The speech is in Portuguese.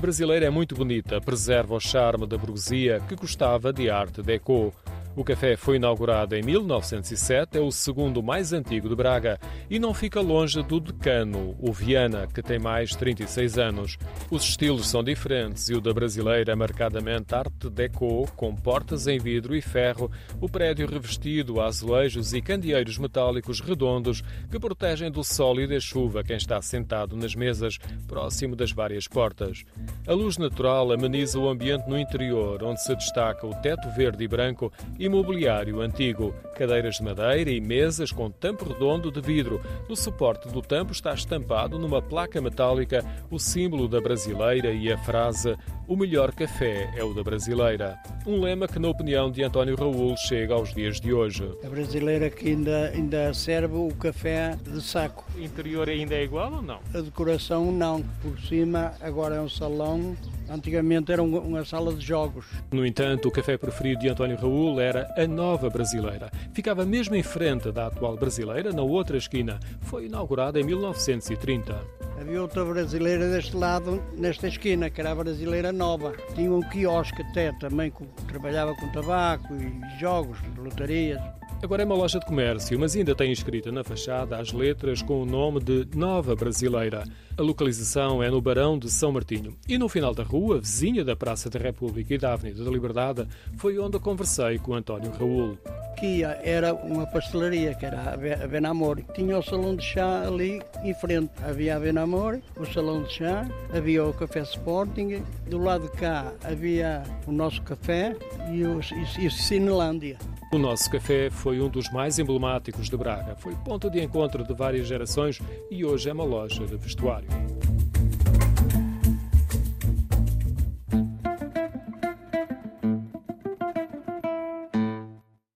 brasileira é muito bonita, preserva o charme da burguesia que gostava de arte déco. O café foi inaugurado em 1907, é o segundo mais antigo de Braga e não fica longe do Decano, o Viana, que tem mais 36 anos. Os estilos são diferentes e o da brasileira é marcadamente arte déco, com portas em vidro e ferro, o prédio revestido a azulejos e candeeiros metálicos redondos que protegem do sol e da chuva quem está sentado nas mesas, próximo das várias portas. A luz natural ameniza o ambiente no interior, onde se destaca o teto verde e branco mobiliário antigo, cadeiras de madeira e mesas com tampo redondo de vidro. No suporte do tampo está estampado numa placa metálica o símbolo da brasileira e a frase o melhor café é o da brasileira. Um lema que, na opinião de António Raul, chega aos dias de hoje. A brasileira que ainda, ainda serve o café de saco. O interior ainda é igual ou não? A decoração não. Por cima agora é um salão Antigamente era uma sala de jogos. No entanto, o café preferido de António Raul era a Nova Brasileira. Ficava mesmo em frente da atual Brasileira, na outra esquina. Foi inaugurada em 1930. Havia outra brasileira deste lado, nesta esquina, que era a brasileira nova. Tinha um quiosque até também, que trabalhava com tabaco e jogos, lotarias. Agora é uma loja de comércio, mas ainda tem escrita na fachada as letras com o nome de Nova Brasileira. A localização é no Barão de São Martinho. E no final da rua, vizinha da Praça da República e da Avenida da Liberdade, foi onde conversei com António Raul. Aqui era uma pastelaria, que era a Benamor. Tinha o salão de chá ali em frente. Havia a Benamor, o salão de chá, havia o Café Sporting. Do lado de cá havia o nosso café e o, e, e Cinelândia. O nosso café foi um dos mais emblemáticos de Braga. Foi ponto de encontro de várias gerações e hoje é uma loja de vestuário.